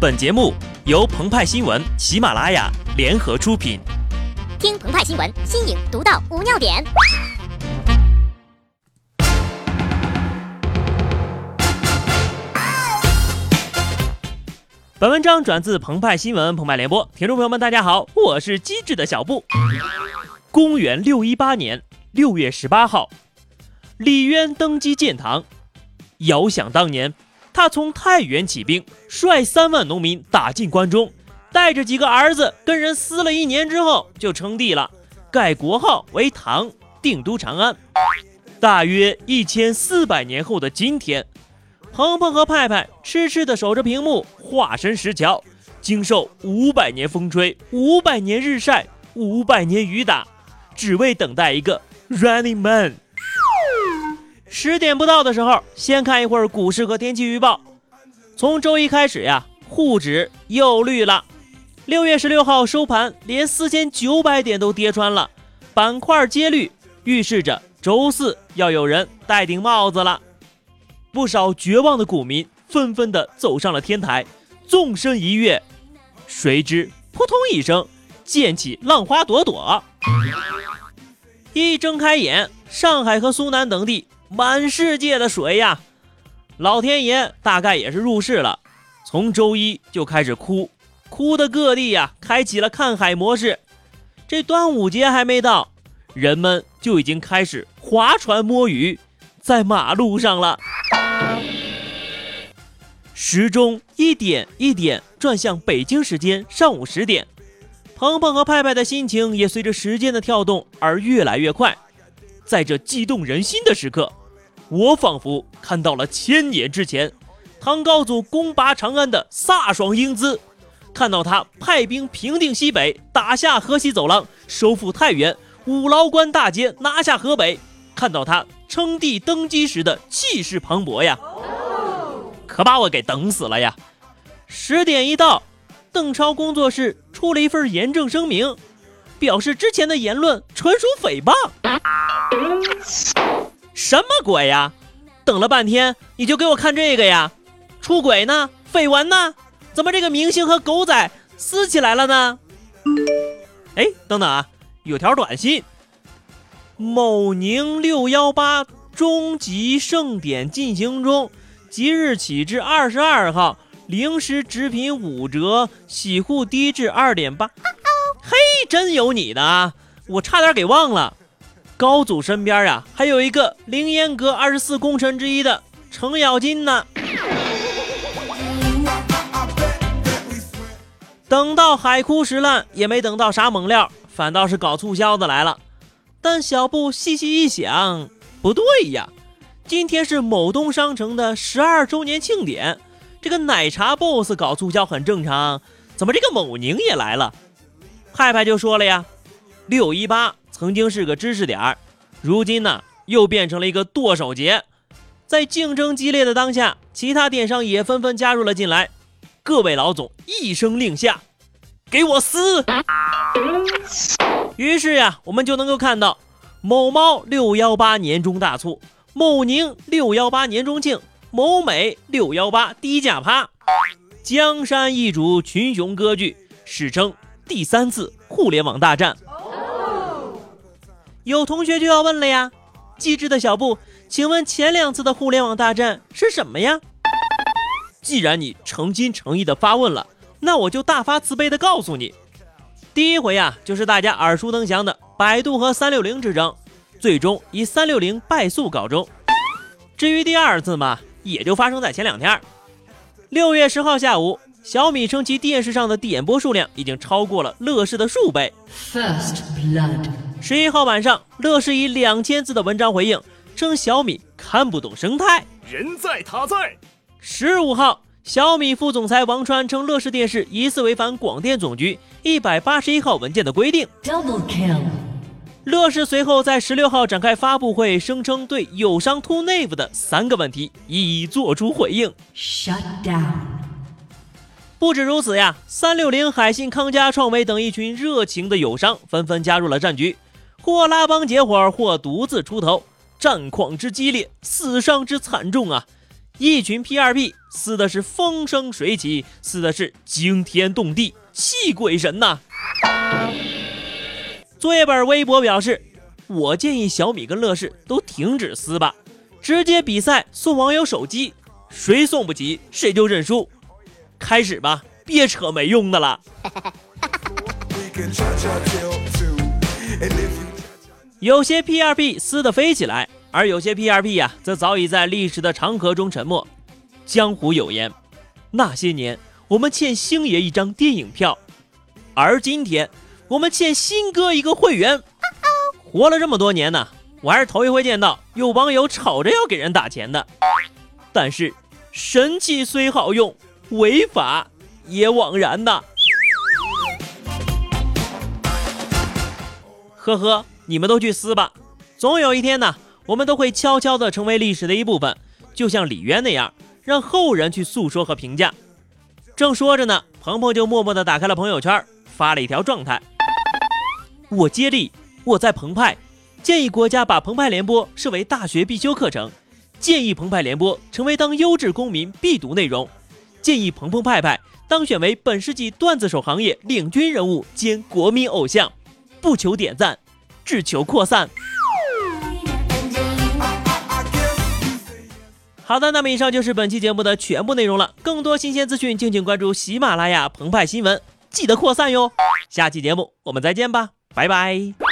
本节目由澎湃新闻、喜马拉雅联合出品。听澎湃新闻，新颖独到，无尿点。本文章转自澎湃新闻、澎湃联播，听众朋友们，大家好，我是机智的小布。公元六一八年六月十八号，李渊登基建唐。遥想当年。他从太原起兵，率三万农民打进关中，带着几个儿子跟人撕了一年之后，就称帝了，改国号为唐，定都长安。大约一千四百年后的今天，鹏鹏和派派痴痴地守着屏幕，化身石桥，经受五百年风吹，五百年日晒，五百年雨打，只为等待一个 Running Man。十点不到的时候，先看一会儿股市和天气预报。从周一开始呀，沪指又绿了。六月十六号收盘，连四千九百点都跌穿了，板块皆绿，预示着周四要有人戴顶帽子了。不少绝望的股民纷纷的走上了天台，纵身一跃，谁知扑通一声，溅起浪花朵朵。一睁开眼，上海和苏南等地。满世界的水呀，老天爷大概也是入世了，从周一就开始哭，哭的各地呀开启了看海模式。这端午节还没到，人们就已经开始划船摸鱼，在马路上了。时钟一点一点转向北京时间上午十点，鹏鹏和派派的心情也随着时间的跳动而越来越快。在这激动人心的时刻。我仿佛看到了千年之前，唐高祖攻拔长安的飒爽英姿，看到他派兵平定西北，打下河西走廊，收复太原，五劳关大捷，拿下河北，看到他称帝登基时的气势磅礴呀，可把我给等死了呀！十点一到，邓超工作室出了一份严正声明，表示之前的言论纯属诽谤。什么鬼呀！等了半天，你就给我看这个呀？出轨呢？绯闻呢？怎么这个明星和狗仔撕起来了呢？哎，等等啊，有条短信：某宁六幺八终极盛典进行中，即日起至二十二号，零食直品五折，洗护低至二点八。嘿，真有你的啊！我差点给忘了。高祖身边啊，还有一个凌烟阁二十四功臣之一的程咬金呢。等到海枯石烂，也没等到啥猛料，反倒是搞促销的来了。但小布细细一想，不对呀，今天是某东商城的十二周年庆典，这个奶茶 BOSS 搞促销很正常，怎么这个某宁也来了？派派就说了呀，六一八。曾经是个知识点儿，如今呢又变成了一个剁手节。在竞争激烈的当下，其他电商也纷纷加入了进来。各位老总一声令下，给我撕！于是呀，我们就能够看到某猫六幺八年终大促，某宁六幺八年终庆，某美六幺八低价趴，江山易主，群雄割据，史称第三次互联网大战。有同学就要问了呀，机智的小布，请问前两次的互联网大战是什么呀？既然你诚心诚意的发问了，那我就大发慈悲的告诉你，第一回呀，就是大家耳熟能详的百度和三六零之争，最终以三六零败诉告终。至于第二次嘛，也就发生在前两天。六月十号下午，小米称其电视上的点播数量已经超过了乐视的数倍。First blood。十一号晚上，乐视以两千字的文章回应称小米看不懂生态，人在他在。十五号，小米副总裁王川称乐视电视疑似违反广电总局一百八十一号文件的规定。Double kill。乐视随后在十六号展开发布会，声称对友商 To n a v e 的三个问题一一做出回应。Shut down。不止如此呀，三六零、海信、康佳、创维等一群热情的友商纷纷加入了战局。或拉帮结伙，或独自出头，战况之激烈，死伤之惨重啊！一群 P 二 P 撕的是风生水起，撕的是惊天动地，气鬼神呐！作业本微博表示，我建议小米跟乐视都停止撕吧，直接比赛送网友手机，谁送不起谁就认输。开始吧，别扯没用的了。有些 P 二 P 撕的飞起来。而有些 P R P 呀，则早已在历史的长河中沉没。江湖有言，那些年我们欠星爷一张电影票，而今天我们欠新哥一个会员。活了这么多年呢，我还是头一回见到有网友吵着要给人打钱的。但是神器虽好用，违法也枉然呐。呵呵，你们都去撕吧，总有一天呢。我们都会悄悄地成为历史的一部分，就像李渊那样，让后人去诉说和评价。正说着呢，鹏鹏就默默地打开了朋友圈，发了一条状态：我接力，我在澎湃，建议国家把澎湃联播视为大学必修课程，建议澎湃联播成为当优质公民必读内容，建议澎澎湃湃当选为本世纪段子手行业领军人物兼国民偶像，不求点赞，只求扩散。好的，那么以上就是本期节目的全部内容了。更多新鲜资讯，敬请关注喜马拉雅澎湃新闻，记得扩散哟。下期节目我们再见吧，拜拜。